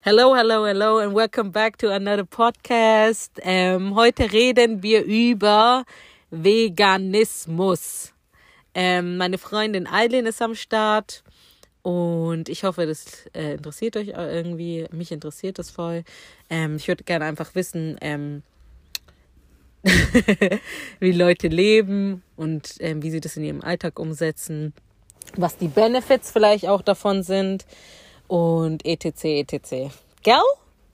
Hello, hello, hello and welcome back to another podcast. Ähm, heute reden wir über Veganismus. Ähm, meine Freundin Eileen ist am Start und ich hoffe, das äh, interessiert euch irgendwie. Mich interessiert das voll. Ähm, ich würde gerne einfach wissen, ähm, wie Leute leben und ähm, wie sie das in ihrem Alltag umsetzen, was die Benefits vielleicht auch davon sind und etc. etc. Gell?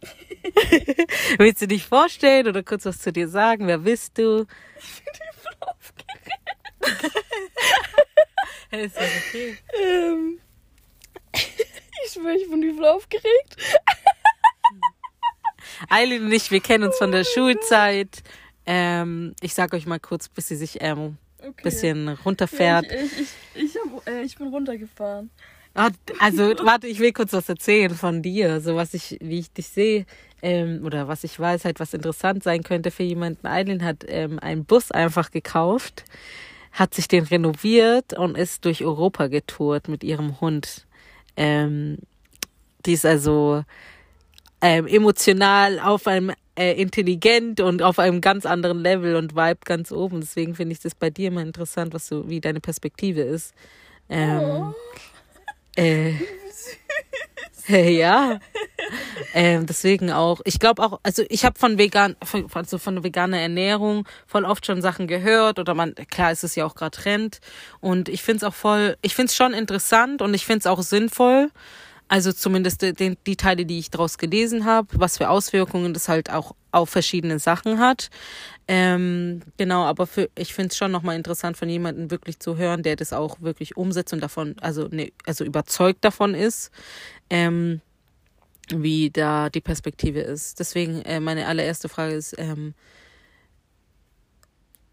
Willst du dich vorstellen oder kurz was zu dir sagen? Wer bist du? Ich bin voll aufgeregt. hey, ist das okay? Ähm, ich schwöre, ich bin übel aufgeregt. Eileen und ich, wir kennen uns von der Schulzeit. Ähm, ich sag euch mal kurz, bis sie sich ähm, Okay. bisschen runterfährt. Ja, ich, ich, ich, hab, äh, ich bin runtergefahren. Ah, Also, warte, ich will kurz was erzählen von dir, so was ich, wie ich dich sehe, ähm, oder was ich weiß, halt was interessant sein könnte für jemanden. Eileen hat ähm, einen Bus einfach gekauft, hat sich den renoviert und ist durch Europa getourt mit ihrem Hund. Ähm, die ist also ähm, emotional auf einem äh, intelligent und auf einem ganz anderen Level und vibe ganz oben. Deswegen finde ich das bei dir immer interessant, was so wie deine Perspektive ist. Ähm, Oh. äh, äh, ja. Ähm, deswegen auch. Ich glaube auch, also ich habe von vegan, von, also von veganer Ernährung voll oft schon Sachen gehört oder man, klar ist es ja auch gerade Trend und ich finde es auch voll, ich finde es schon interessant und ich finde es auch sinnvoll. Also zumindest die, die, die Teile, die ich daraus gelesen habe, was für Auswirkungen das halt auch auf verschiedene Sachen hat. Ähm, genau, aber für, ich finde es schon nochmal interessant von jemandem wirklich zu hören, der das auch wirklich umsetzt und davon, also, ne, also überzeugt davon ist, ähm, wie da die Perspektive ist. Deswegen äh, meine allererste Frage ist, ähm,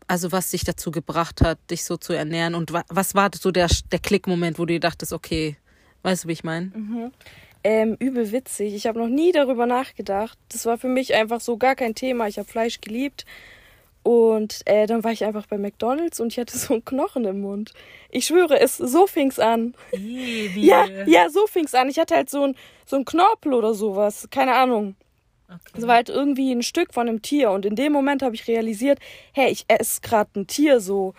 also was dich dazu gebracht hat, dich so zu ernähren und wa was war so der, der Klickmoment, wo du dir dachtest, okay, weißt du, wie ich meine? Ähm, übel witzig. Ich habe noch nie darüber nachgedacht. Das war für mich einfach so gar kein Thema. Ich habe Fleisch geliebt. Und äh, dann war ich einfach bei McDonalds und ich hatte so einen Knochen im Mund. Ich schwöre, es so fing's an. Ja, ja, so fing's an. Ich hatte halt so ein, so Knorpel oder sowas. Keine Ahnung. Es war halt irgendwie ein Stück von einem Tier. Und in dem Moment habe ich realisiert, hey, ich esse gerade ein Tier so.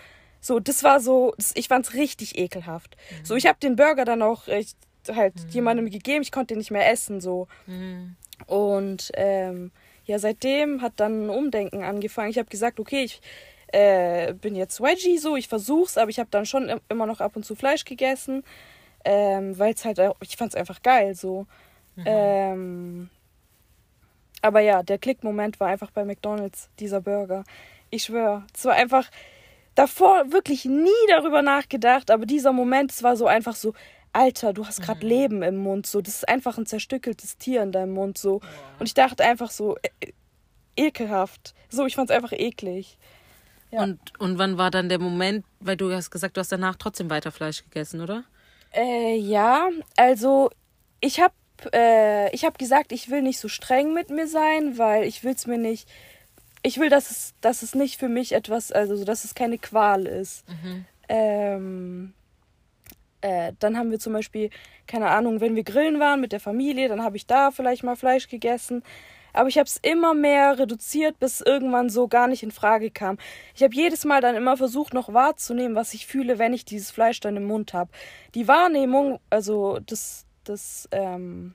So, das war so, das, ich fand's richtig ekelhaft. So, ich habe den Burger dann auch echt halt jemandem gegeben. Ich konnte den nicht mehr essen, so. Und ähm, ja, seitdem hat dann ein Umdenken angefangen. Ich habe gesagt, okay, ich äh, bin jetzt Veggie so, ich versuch's, aber ich habe dann schon im- immer noch ab und zu Fleisch gegessen, ähm, weil es halt, ich fand's einfach geil so. Ähm, aber ja, der Klickmoment war einfach bei McDonald's, dieser Burger. Ich schwöre, es war einfach davor wirklich nie darüber nachgedacht, aber dieser Moment, es war so einfach so, Alter, du hast gerade Leben im Mund, so, das ist einfach ein zerstückeltes Tier in deinem Mund, so. Und ich dachte einfach so, äh, ekelhaft. So, ich fand's einfach eklig. Ja. Und, und wann war dann der Moment, weil du hast gesagt, du hast danach trotzdem weiter Fleisch gegessen, oder? Äh, ja, also ich habe äh, ich habe gesagt, ich will nicht so streng mit mir sein, weil ich will's mir nicht ich will, dass es dass es nicht für mich etwas, also so, dass es keine Qual ist. Ähm, äh, dann haben wir zum Beispiel, keine Ahnung, wenn wir grillen waren mit der Familie, dann habe ich da vielleicht mal Fleisch gegessen. Aber ich habe es immer mehr reduziert, bis irgendwann so gar nicht in Frage kam. Ich habe jedes Mal dann immer versucht, noch wahrzunehmen, was ich fühle, wenn ich dieses Fleisch dann im Mund habe. Die Wahrnehmung, also das, das ähm,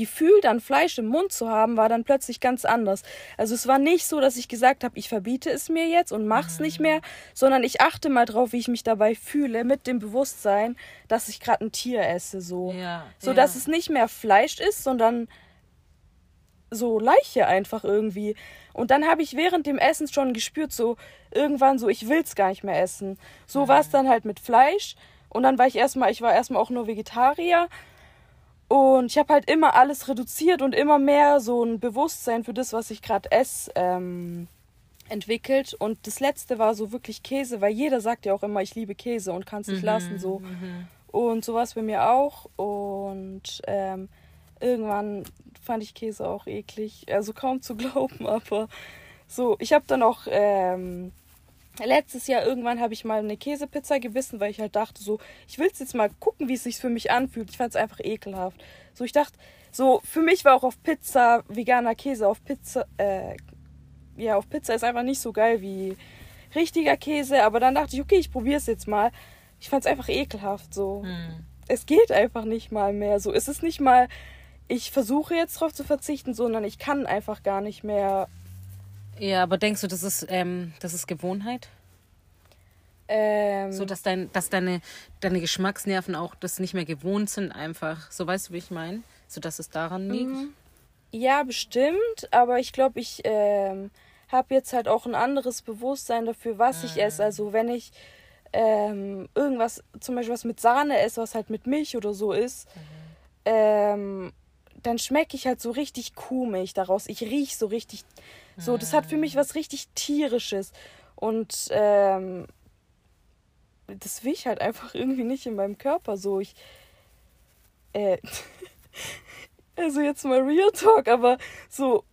Gefühl, dann Fleisch im Mund zu haben, war dann plötzlich ganz anders. Also es war nicht so, dass ich gesagt habe, ich verbiete es mir jetzt und mach's nicht mehr, sondern ich achte mal drauf, wie ich mich dabei fühle, mit dem Bewusstsein, dass ich gerade ein Tier esse, so. Ja, so ja. dass es nicht mehr Fleisch ist, sondern so Leiche einfach irgendwie. Und dann habe ich während dem Essen schon gespürt, so irgendwann so, ich will's gar nicht mehr essen. So war es dann halt mit Fleisch. Und dann war ich erstmal, ich war erstmal auch nur Vegetarier. Und ich habe halt immer alles reduziert und immer mehr so ein Bewusstsein für das, was ich gerade esse, ähm, entwickelt. Und das letzte war so wirklich Käse, weil jeder sagt ja auch immer, ich liebe Käse und kann es nicht lassen. So. Und so war es bei mir auch. Und ähm, irgendwann fand ich Käse auch eklig. Also kaum zu glauben, aber so, ich habe dann auch ähm, letztes Jahr irgendwann habe ich mal eine Käsepizza gebissen, weil ich halt dachte, so, ich will jetzt mal gucken, wie es sich für mich anfühlt. Ich fand es einfach ekelhaft. So, ich dachte, so, für mich war auch auf Pizza veganer Käse auf Pizza, äh, ja, auf Pizza ist einfach nicht so geil wie richtiger Käse. Aber dann dachte ich, okay, ich probiere es jetzt mal. Ich fand es einfach ekelhaft, so. Hm. Es geht einfach nicht mal mehr. So, es ist nicht mal, ich versuche jetzt drauf zu verzichten, sondern ich kann einfach gar nicht mehr. Ja, aber denkst du, das ist, ähm, das ist Gewohnheit? Ähm, So, dass, dein, dass deine, deine Geschmacksnerven auch das nicht mehr gewohnt sind, einfach. So weißt du, wie ich meine? So, dass es daran liegt. Ja, bestimmt, aber ich glaube, ich ähm, habe jetzt halt auch ein anderes Bewusstsein dafür, was ich esse. Also wenn ich ähm, irgendwas, zum Beispiel was mit Sahne esse, was halt mit Milch oder so ist, ähm, dann schmecke ich halt so richtig Kuhmilch daraus. Ich riech so richtig, so, das hat für mich was richtig tierisches. Und ähm, das will ich halt einfach irgendwie nicht in meinem Körper so. Ich, äh, also jetzt mal Real Talk, aber so,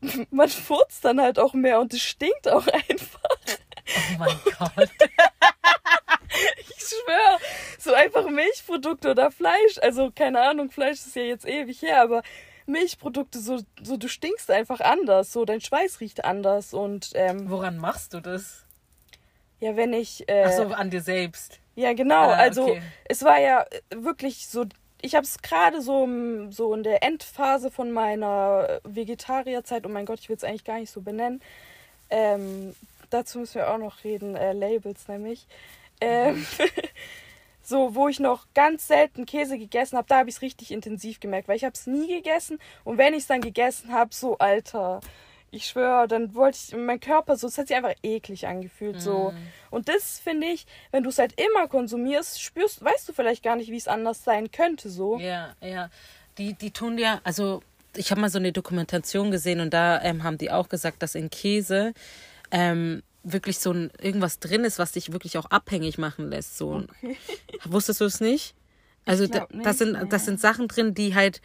man furzt dann halt auch mehr und es stinkt auch einfach. Oh mein Gott. Ich schwöre, so einfach Milchprodukte oder Fleisch, also keine Ahnung, Fleisch ist ja jetzt ewig her, aber Milchprodukte, so, so du stinkst einfach anders, so dein Schweiß riecht anders und ähm, Woran machst du das? ja, wenn ich äh, Ach so, an dir selbst. Ja, genau. Ah, also okay. es war ja äh, wirklich so. Ich habe es gerade so, so in der Endphase von meiner Vegetarierzeit. Oh mein Gott, ich will es eigentlich gar nicht so benennen. Ähm, dazu müssen wir auch noch reden. Äh, Labels nämlich. Ähm, so, wo ich noch ganz selten Käse gegessen habe, da habe ich es richtig intensiv gemerkt, weil ich habe es nie gegessen. Und wenn ich es dann gegessen habe, so Alter. Ich schwöre, dann wollte ich, mein Körper so, es hat sich einfach eklig angefühlt, so. Und das finde ich, wenn du es halt immer konsumierst, spürst, weißt du vielleicht gar nicht, wie es anders sein könnte, so. Ja, ja. Die, die tun ja, also ich habe mal so eine Dokumentation gesehen und da ähm, haben die auch gesagt, dass in Käse ähm, wirklich so ein irgendwas drin ist, was dich wirklich auch abhängig machen lässt. So. Wusstest du es nicht? Also glaub das nicht, sind das sind Sachen drin, die halt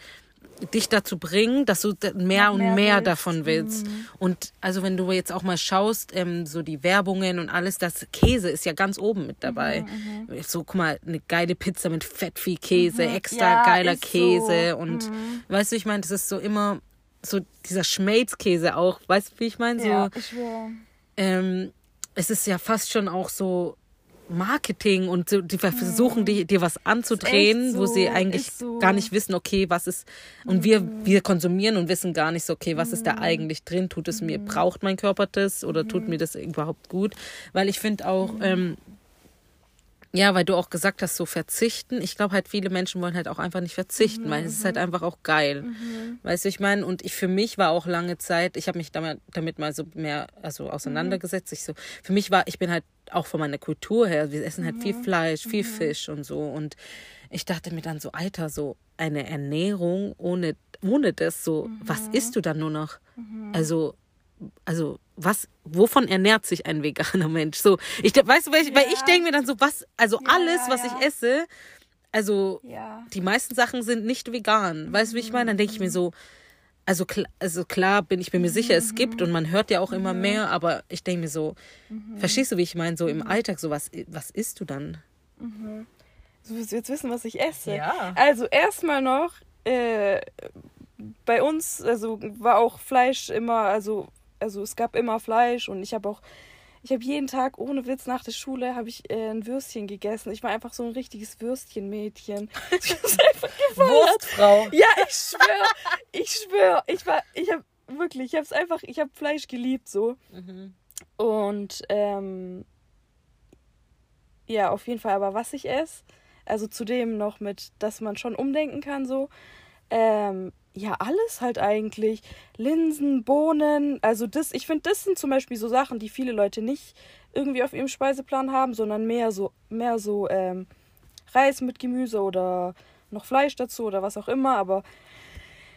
dich dazu bringen, dass du mehr Noch und mehr mehr willst. Mhm. davon willst. Und also wenn du jetzt auch mal schaust, ähm, so die Werbungen und alles, das Käse ist ja ganz oben mit dabei. Mhm, So, guck mal, eine geile Pizza mit Fettvieh-Käse, extra Ja, geiler ist so. Käse und weißt du, ich meine, das ist so immer so dieser Schmelzkäse auch, weißt du, wie ich meine? So, Ja, ich schwöre. Ähm, es ist ja fast schon auch so Marketing und so, die versuchen die, dir was anzudrehen, echt wo sie so, eigentlich so. gar nicht wissen, okay, was ist und wir wir konsumieren und wissen gar nicht so, okay, was ist da eigentlich drin? Tut es mir, braucht mein Körper das oder tut mir das überhaupt gut? Weil ich finde auch ähm, ja, weil du auch gesagt hast, so verzichten. Ich glaube halt, viele Menschen wollen halt auch einfach nicht verzichten, weil es ist halt einfach auch geil. Weißt du, ich meine, und ich für mich war auch lange Zeit, ich habe mich damit, damit mal so mehr also auseinandergesetzt. Ich so, für mich war, ich bin halt auch von meiner Kultur her, wir essen halt viel Fleisch, viel Fisch und so. Und ich dachte mir dann so, Alter, so eine Ernährung ohne, ohne das, so, was isst du dann nur noch? Also, also was, wovon ernährt sich ein veganer Mensch? So, ich weißt du, weil ich, weil ich denke mir dann so, was, also alles, was ja. ich esse, also Ja. die meisten Sachen sind nicht vegan. Weißt du, wie ich meine? Dann denke ich mir so, also, kl also klar bin ich bin mir sicher, es gibt und man hört ja auch immer mehr, aber ich denke mir so, verstehst du, wie ich meine? So im Alltag, so was, was isst du dann? Du willst jetzt wissen, was ich esse. Ja. Also erstmal noch, äh, bei uns, also war auch Fleisch immer, also, also es gab immer Fleisch und ich habe auch, ich habe jeden Tag ohne Witz nach der Schule habe ich äh, ein Würstchen gegessen. Ich war einfach so ein richtiges Würstchenmädchen. Ich hab's einfach gefeiert. Wurstfrau. Ja, ich schwöre, ich schwöre, ich war, ich habe wirklich, ich habe es einfach, ich habe Fleisch geliebt so. Und ähm, ja, auf jeden Fall. Aber was ich esse, also zudem noch mit, dass man schon umdenken kann so. Ähm, ja, alles halt eigentlich. Linsen, Bohnen, also das, ich finde, das sind zum Beispiel so Sachen, die viele Leute nicht irgendwie auf ihrem Speiseplan haben, sondern mehr so, mehr so ähm, Reis mit Gemüse oder noch Fleisch dazu oder was auch immer. Aber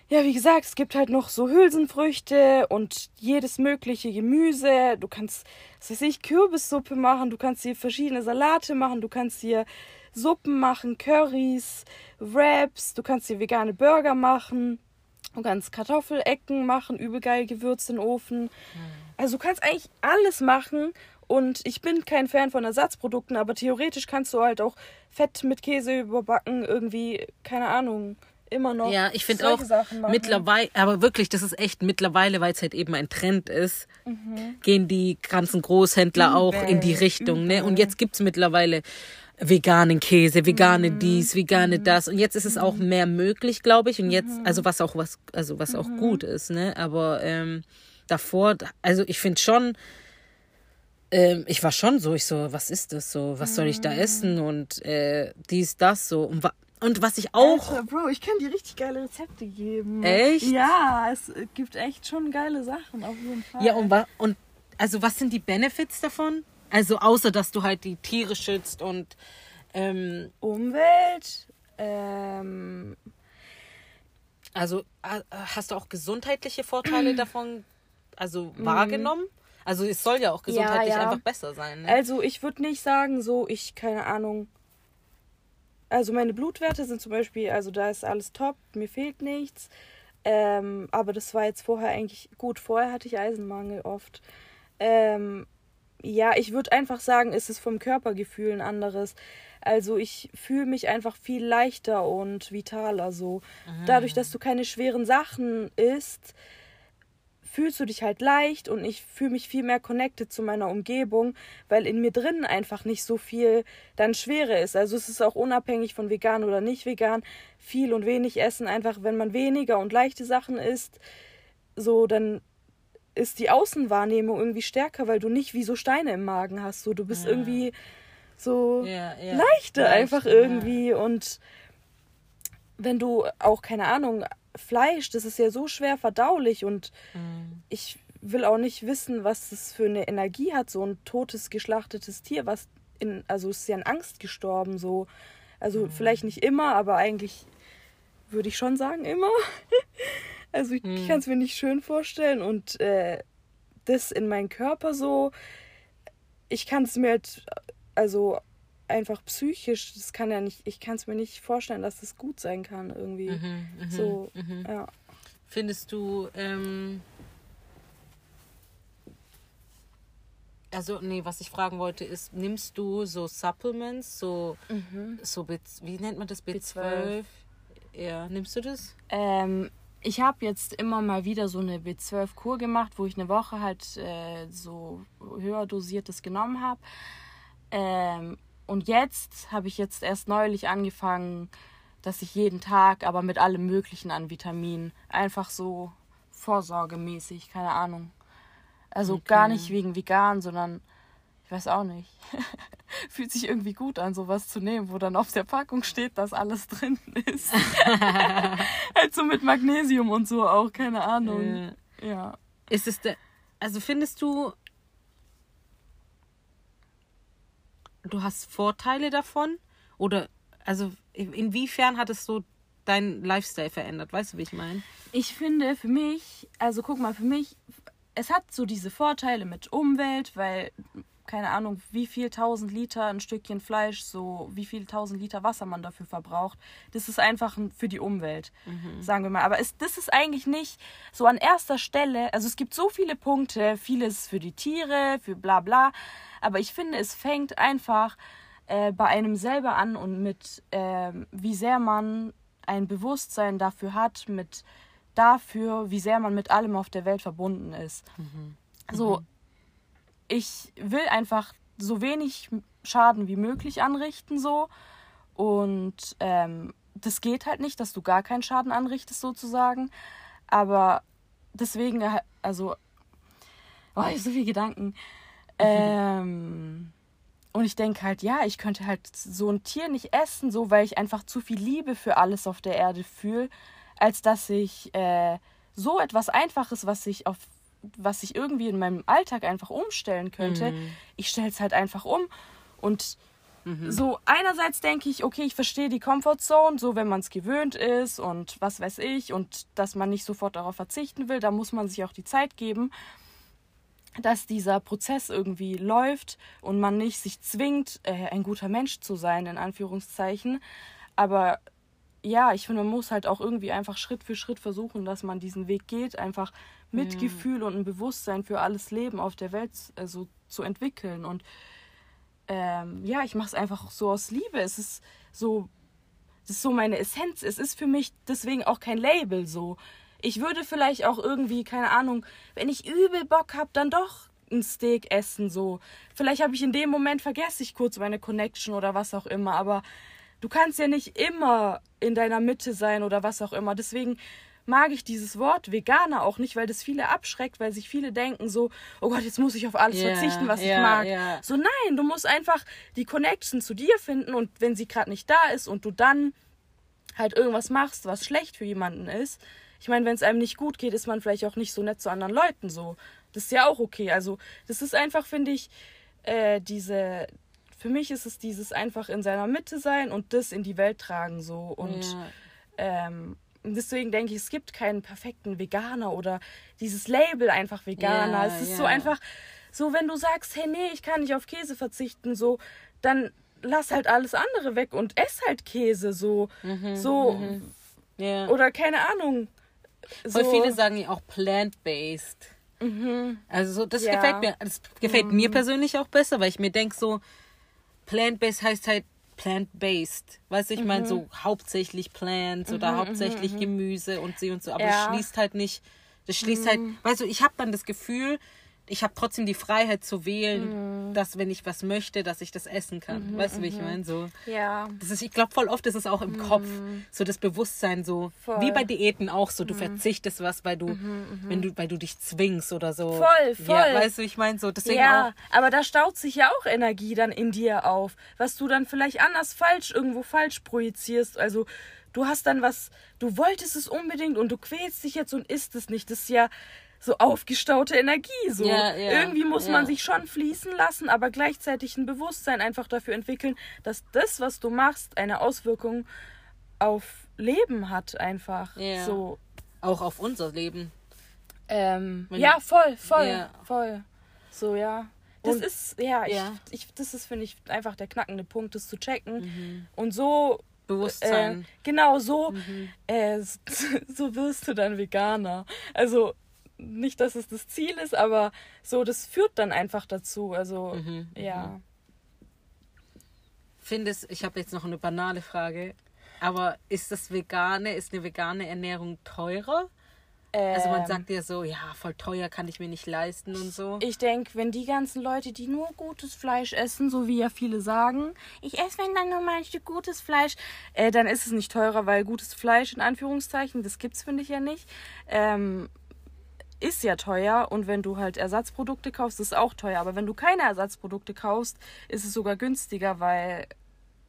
ja, wie gesagt, es gibt halt noch so Hülsenfrüchte und jedes mögliche Gemüse. Du kannst, was weiß ich, Kürbissuppe machen, du kannst hier verschiedene Salate machen, du kannst hier Suppen machen, Currys, Wraps, du kannst hier vegane Burger machen, du kannst Kartoffelecken machen, übel geil gewürzt in den Ofen. Also du kannst eigentlich alles machen Und ich bin kein Fan von Ersatzprodukten, aber theoretisch kannst du halt auch Fett mit Käse überbacken, irgendwie, keine Ahnung, immer noch. Ja, ich finde auch mittlerweile, aber wirklich, das ist echt mittlerweile, weil es halt eben ein Trend ist, mhm. gehen die ganzen Großhändler Übel. auch in die Richtung. Ne? Und jetzt gibt es mittlerweile veganen Käse, vegane mhm. dies, vegane mhm. das. Und jetzt ist es auch mhm. mehr möglich, glaube ich. Und jetzt, also was auch was, also was auch gut ist, ne? Aber ähm, davor, also ich finde schon, ähm, ich war schon so, ich so, was ist das so, was soll ich da essen und äh, dies, das so. Und, und was ich auch. Alter, Bro, ich kann dir richtig geile Rezepte geben. Echt? Ja, es gibt echt schon geile Sachen, auf jeden Fall. Ja, und, und also was sind die Benefits davon? Also außer dass du halt die Tiere schützt und ähm, Umwelt. Ähm, also äh, hast du auch gesundheitliche Vorteile davon also mhm. wahrgenommen? Also es soll ja auch gesundheitlich ja, ja. einfach besser sein. Ne? Also ich würde nicht sagen, so ich keine Ahnung. Also meine Blutwerte sind zum Beispiel, also da ist alles top, mir fehlt nichts. Ähm, aber das war jetzt vorher eigentlich gut. Vorher hatte ich Eisenmangel oft. Ähm, ja, ich würde einfach sagen, ist es vom Körpergefühl ein anderes. Also ich fühle mich einfach viel leichter und vitaler so. Mhm. Dadurch, dass du keine schweren Sachen isst, fühlst du dich halt leicht und ich fühle mich viel mehr connected zu meiner Umgebung, weil in mir drin einfach nicht so viel dann Schwere ist. Also es ist auch unabhängig von vegan oder nicht vegan. Viel und wenig essen, einfach wenn man weniger und leichte Sachen isst, so dann ist die Außenwahrnehmung irgendwie stärker, weil du nicht wie so Steine im Magen hast. So, du bist ja. irgendwie so ja, ja. leichter einfach irgendwie. Und wenn du auch, keine Ahnung, Fleisch, das ist ja so schwer verdaulich und mhm. ich will auch nicht wissen, was das für eine Energie hat, so ein totes, geschlachtetes Tier, was in, also ist ja in Angst gestorben, so. Also mhm. vielleicht nicht immer, aber eigentlich würde ich schon sagen, immer. Also ich hm. kann es mir nicht schön vorstellen und äh, das in meinen Körper so, ich kann es mir halt, also einfach psychisch, das kann ja nicht, ich kann es mir nicht vorstellen, dass das gut sein kann irgendwie. Mhm, mh, so, mh. ja. Findest du, ähm, also nee, was ich fragen wollte ist, nimmst du so Supplements, so, mhm. so wie nennt man das, B12? B12? Ja, nimmst du das? Ähm, ich habe jetzt immer mal wieder so eine B12-Kur gemacht, wo ich eine Woche halt äh, so höher dosiertes genommen habe. Ähm, und jetzt habe ich jetzt erst neulich angefangen, dass ich jeden Tag, aber mit allem Möglichen an Vitaminen, einfach so vorsorgemäßig, keine Ahnung. Also okay. gar nicht wegen vegan, sondern ich weiß auch nicht. Fühlt sich irgendwie gut an, sowas zu nehmen, wo dann auf der Packung steht, dass alles drin ist. halt so mit Magnesium und so auch, keine Ahnung. Äh, ja. Ist es der, also findest du, du hast Vorteile davon? Oder, also inwiefern hat es so deinen Lifestyle verändert? Weißt du, wie ich meine? Ich finde für mich, also guck mal, für mich, es hat so diese Vorteile mit Umwelt, weil keine Ahnung, wie viel tausend Liter ein Stückchen Fleisch, so wie viel tausend Liter Wasser man dafür verbraucht. Das ist einfach für die Umwelt, mhm. sagen wir mal. Aber es, das ist eigentlich nicht so an erster Stelle. Also es gibt so viele Punkte, vieles für die Tiere, für bla bla. Aber ich finde, es fängt einfach äh, bei einem selber an und mit, äh, wie sehr man ein Bewusstsein dafür hat, mit dafür, wie sehr man mit allem auf der Welt verbunden ist. Mhm. So, mhm ich will einfach so wenig Schaden wie möglich anrichten so. Und ähm, das geht halt nicht, dass du gar keinen Schaden anrichtest sozusagen, aber deswegen äh, also oh, ich habe so viele Gedanken. Ähm, und ich denke halt, ja, ich könnte halt so ein Tier nicht essen, so weil ich einfach zu viel Liebe für alles auf der Erde fühle, als dass ich äh, so etwas Einfaches, was ich auf was ich irgendwie in meinem Alltag einfach umstellen könnte, mhm. ich stelle es halt einfach um. Und mhm. so einerseits denke ich, okay, ich verstehe die Comfortzone, so wenn man es gewöhnt ist und was weiß ich und dass man nicht sofort darauf verzichten will, da muss man sich auch die Zeit geben dass dieser Prozess irgendwie läuft und man nicht sich zwingt, äh, ein guter Mensch zu sein, in Anführungszeichen. Aber ja, ich finde, man muss halt auch irgendwie einfach Schritt für Schritt versuchen, dass man diesen Weg geht, einfach Mitgefühl und ein Bewusstsein für alles Leben auf der Welt also, zu entwickeln. Und ähm, ja, ich mache es einfach so aus Liebe. Es ist so, das ist so meine Essenz. Es ist für mich deswegen auch kein Label so. Ich würde vielleicht auch irgendwie, keine Ahnung, wenn ich übel Bock habe, dann doch ein Steak essen so. Vielleicht habe ich in dem Moment vergesse ich kurz meine Connection oder was auch immer, aber du kannst ja nicht immer in deiner Mitte sein oder was auch immer. Deswegen mag ich dieses Wort Veganer auch nicht, weil das viele abschreckt, weil sich viele denken so, oh Gott, jetzt muss ich auf alles yeah, verzichten, was yeah, ich mag. Yeah. So nein, du musst einfach die Connection zu dir finden und wenn sie gerade nicht da ist und du dann halt irgendwas machst, was schlecht für jemanden ist. Ich meine, wenn es einem nicht gut geht, ist man vielleicht auch nicht so nett zu anderen Leuten so. Das ist ja auch okay. Also, das ist einfach, finde ich, äh, diese, für mich ist es dieses einfach in seiner Mitte sein und das in die Welt tragen so. Und ja. ähm, deswegen denke ich, es gibt keinen perfekten Veganer oder dieses Label einfach Veganer. Ja, es ist ja. so einfach, so wenn du sagst, hey, nee, ich kann nicht auf Käse verzichten, so, dann lass halt alles andere weg und ess halt Käse, so, mhm, so, mhm. Yeah. oder keine Ahnung. So. Voll viele sagen ja auch plant-based. Mhm. Also so, das ja. gefällt mir, das gefällt mhm. mir persönlich auch besser, weil ich mir denke so, plant-based heißt halt plant-based. Weißt du, ich meine so mhm. hauptsächlich Plants oder mhm, hauptsächlich mhm, Gemüse und sie und so, aber ja. das schließt halt nicht, das schließt halt, weißt du, ich habe dann das Gefühl, ich habe trotzdem die Freiheit zu wählen, mhm. dass wenn ich was möchte, dass ich das essen kann. Mhm, weißt du, wie ich mhm. meine? So, ja. Das ist, ich glaube, voll oft ist es auch im mhm. Kopf, so das Bewusstsein, so voll. wie bei Diäten auch so. Du mhm. verzichtest was, weil du, mhm, wenn du, weil du dich zwingst oder so. Voll, voll. Ja, weißt du, ich meine so. Deswegen ja, auch, aber da staut sich ja auch Energie dann in dir auf, was du dann vielleicht anders falsch irgendwo falsch projizierst. Also du hast dann was, du wolltest es unbedingt und du quälst dich jetzt und isst es nicht. Das ist ja so aufgestaute Energie. So. Ja, ja, Irgendwie muss ja. man sich schon fließen lassen, aber gleichzeitig ein Bewusstsein einfach dafür entwickeln, dass das, was du machst, eine Auswirkung auf Leben hat, einfach. So. Auch auf unser Leben. Ähm, ja, voll, voll, voll. So, ja. Das und, ist, ja, ich, ich, das ist, finde ich, einfach der knackende Punkt, das zu checken. Mhm. Und so Bewusstsein. Äh, genau, so, mhm. äh, so wirst du dann Veganer. Also nicht, dass es das Ziel ist, aber so, das führt dann einfach dazu. Also, mhm, ja. Mhm. Findest, ich habe jetzt noch eine banale Frage, aber ist das vegane, ist eine vegane Ernährung teurer? Ähm, also man ähm. sagt ja so, ja, voll teuer kann ich mir nicht leisten und so. Ich denke, wenn die ganzen Leute, die nur gutes Fleisch essen, so wie ja viele sagen, ich esse wenn dann nur mal ein Stück gutes Fleisch, äh, dann ist es nicht teurer, weil gutes Fleisch in Anführungszeichen, das gibt's finde ich ja nicht. Ähm, ist ja teuer und wenn du halt Ersatzprodukte kaufst, ist es auch teuer. Aber wenn du keine Ersatzprodukte kaufst, ist es sogar günstiger, weil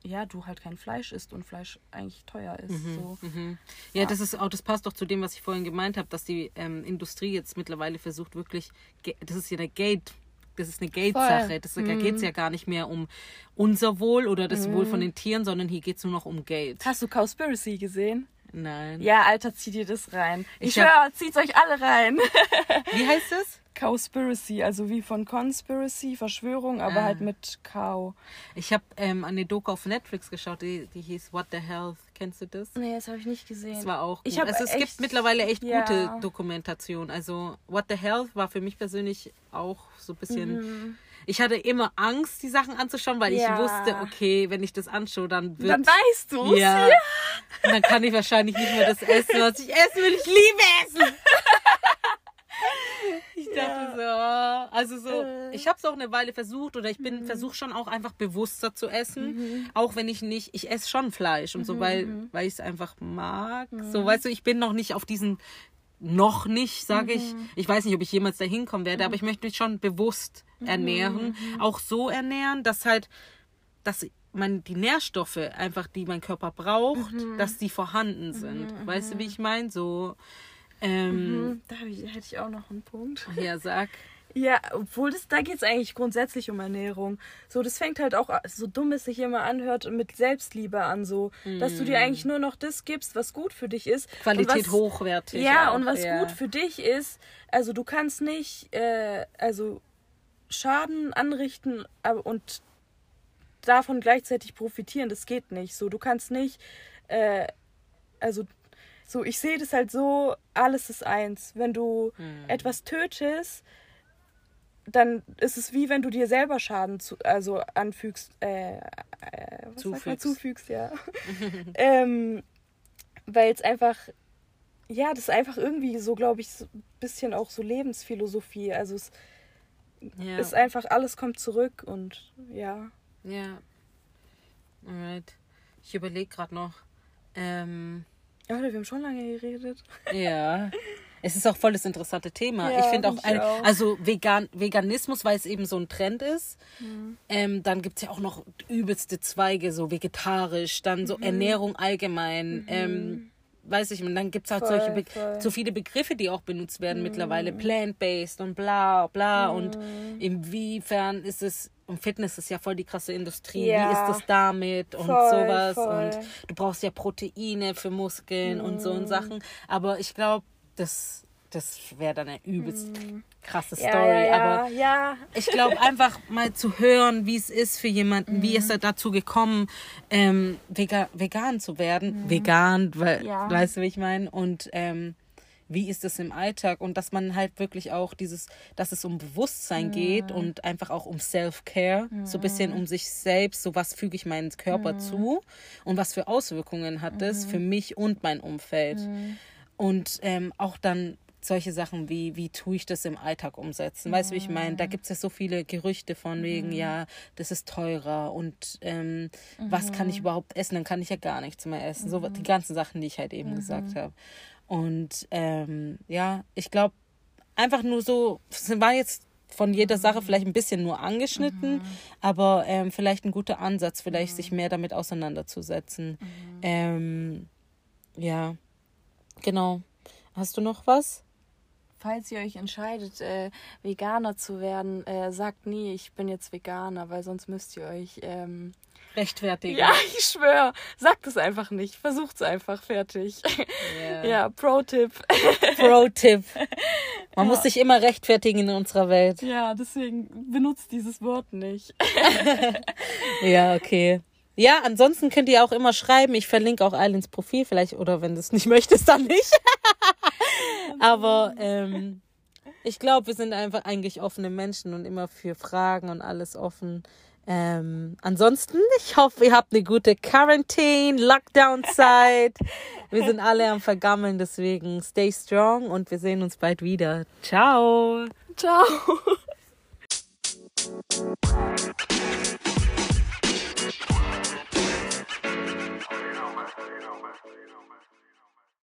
ja, du halt kein Fleisch isst und Fleisch eigentlich teuer ist. Mhm, so. mhm. Ja, ja, das ist auch, das passt doch zu dem, was ich vorhin gemeint habe, dass die ähm, Industrie jetzt mittlerweile versucht, wirklich, das ist ja der Geld, das ist eine Geldsache. Da mhm. geht es ja gar nicht mehr um unser Wohl oder das Wohl von mhm. den Tieren, sondern hier geht es nur noch um Geld. Hast du Cowspiracy gesehen? Nein. Ja, Alter, zieh dir das rein. Ich, ich höre, zieht euch alle rein. wie heißt das? Cowspiracy, also wie von Conspiracy, Verschwörung, aber ah. halt mit Cow. Ich habe ähm, eine Doku auf Netflix geschaut, die, die hieß What the Health. Kennst du das? Nee, das habe ich nicht gesehen. Das war auch gut. Ich also, es echt, gibt mittlerweile echt ja. gute Dokumentation. Also What the Health war für mich persönlich auch so ein bisschen... Mhm ich hatte immer Angst, die Sachen anzuschauen, weil ja. ich wusste, okay, wenn ich das anschaue, dann wird. Dann weißt du ja. ja. Und dann kann ich wahrscheinlich nicht mehr das essen, was ich essen will. Ich liebe Essen. Ich dachte ja. so, also so, äh. ich habe es auch eine Weile versucht oder ich bin mhm. versuche schon auch einfach bewusster zu essen, mhm. auch wenn ich nicht, ich esse schon Fleisch und so, mhm. weil mhm. weil ich es einfach mag. So, mhm. weißt du, ich bin noch nicht auf diesen noch nicht, sage ich. Mhm. Ich weiß nicht, ob ich jemals dahin kommen werde, aber ich möchte mich schon bewusst ernähren, auch so ernähren, dass halt, dass man die Nährstoffe einfach, die mein Körper braucht, dass die vorhanden sind. Weißt du, wie ich meine? So. Ähm, da ich, hätte ich auch noch einen Punkt. Ja, sag. Ja, obwohl das, da geht es eigentlich grundsätzlich um Ernährung. So, das fängt halt auch, so dumm es sich immer anhört, mit Selbstliebe an, so, mm. dass du dir eigentlich nur noch das gibst, was gut für dich ist. Qualität was, hochwertig. Ja, auch, und was ja. gut für dich ist, also du kannst nicht, äh, also Schaden anrichten und davon gleichzeitig profitieren, das geht nicht. So, du kannst nicht, äh, also so, ich sehe das halt so, alles ist eins. Wenn du Hm. etwas tötest, dann ist es wie wenn du dir selber Schaden zu, also anfügst, äh, äh, was sagt man? Zufügst. zufügst, ja. ähm, Weil es einfach, ja, das ist einfach irgendwie so, glaube ich, so ein bisschen auch so Lebensphilosophie. Also es Ja. ist einfach, alles kommt zurück und ja. ja. Alright. Ich überlege gerade noch. Ähm, Ja, wir haben schon lange geredet. Ja. Es ist auch voll das interessante Thema. Ja, ich finde auch, ich ein, auch. also Vegan, Veganismus, weil es eben so ein Trend ist. Mhm. Ähm, dann gibt es ja auch noch übelste Zweige, so vegetarisch, dann Mhm. so Ernährung allgemein. Ähm, weiß ich, und dann gibt es halt Voll, solche Be voll. Mhm. so viele Begriffe, die auch benutzt werden mittlerweile. Plant-based und bla bla. Mhm. Und inwiefern ist es, und Fitness ist ja voll die krasse Industrie. Ja. Wie ist das damit und Voll, sowas? voll. Und du brauchst ja Proteine für Muskeln und so Mhm. und Sachen. Aber ich glaube, das, das wäre dann eine übelst krasse Mhm. Ja, Story. ja, ja, Aber ja. ich glaube einfach mal zu hören, wie es ist für jemanden, wie Mhm. ist er dazu gekommen, ähm, vega vegan zu werden. Vegan, weil, Mhm. Ja. weißt du, wie ich meine? Und ähm, wie ist es im Alltag? Und dass man halt wirklich auch dieses, dass es um Bewusstsein geht Mhm. und einfach auch um Self-Care, so ein bisschen um sich selbst, so was füge ich meinen Körper Mhm. zu und was für Auswirkungen hat es für mich und mein Umfeld. Mhm. Und ähm, auch dann solche Sachen wie, wie tue ich das im Alltag umsetzen? Weißt du, wie ich meine? Da gibt es ja so viele Gerüchte von wegen, ja, das ist teurer und ähm, was kann ich überhaupt essen? Dann kann ich ja gar nichts mehr essen. So die ganzen Sachen, die ich halt eben gesagt habe. Und ähm, ja, ich glaube, einfach nur so, es war jetzt von jeder Sache vielleicht ein bisschen nur angeschnitten, aber ähm, vielleicht ein guter Ansatz, vielleicht sich mehr damit auseinanderzusetzen. Ähm, ja, genau. Hast du noch was? Falls ihr euch entscheidet, äh, Veganer zu werden, äh, sagt nie, ich bin jetzt Veganer, weil sonst müsst ihr euch. Ähm... Rechtfertigen. Ja, ich schwöre, sagt es einfach nicht. Versucht es einfach, fertig. Ja. Ja, Pro-Tipp. Pro-Tipp. Man muss sich immer rechtfertigen in unserer Welt. Ja, deswegen benutzt dieses Wort nicht. Ja, okay. Ja, ansonsten könnt ihr auch immer schreiben. Ich verlinke auch Eilins Profil vielleicht oder wenn du es nicht möchtest, dann nicht. Aber ähm, ich glaube, wir sind einfach eigentlich offene Menschen und immer für Fragen und alles offen. Ähm, ansonsten, ich hoffe, ihr habt eine gute Quarantine, Lockdown-Zeit. Wir sind alle am Vergammeln, deswegen stay strong und wir sehen uns bald wieder. Ciao. Ciao.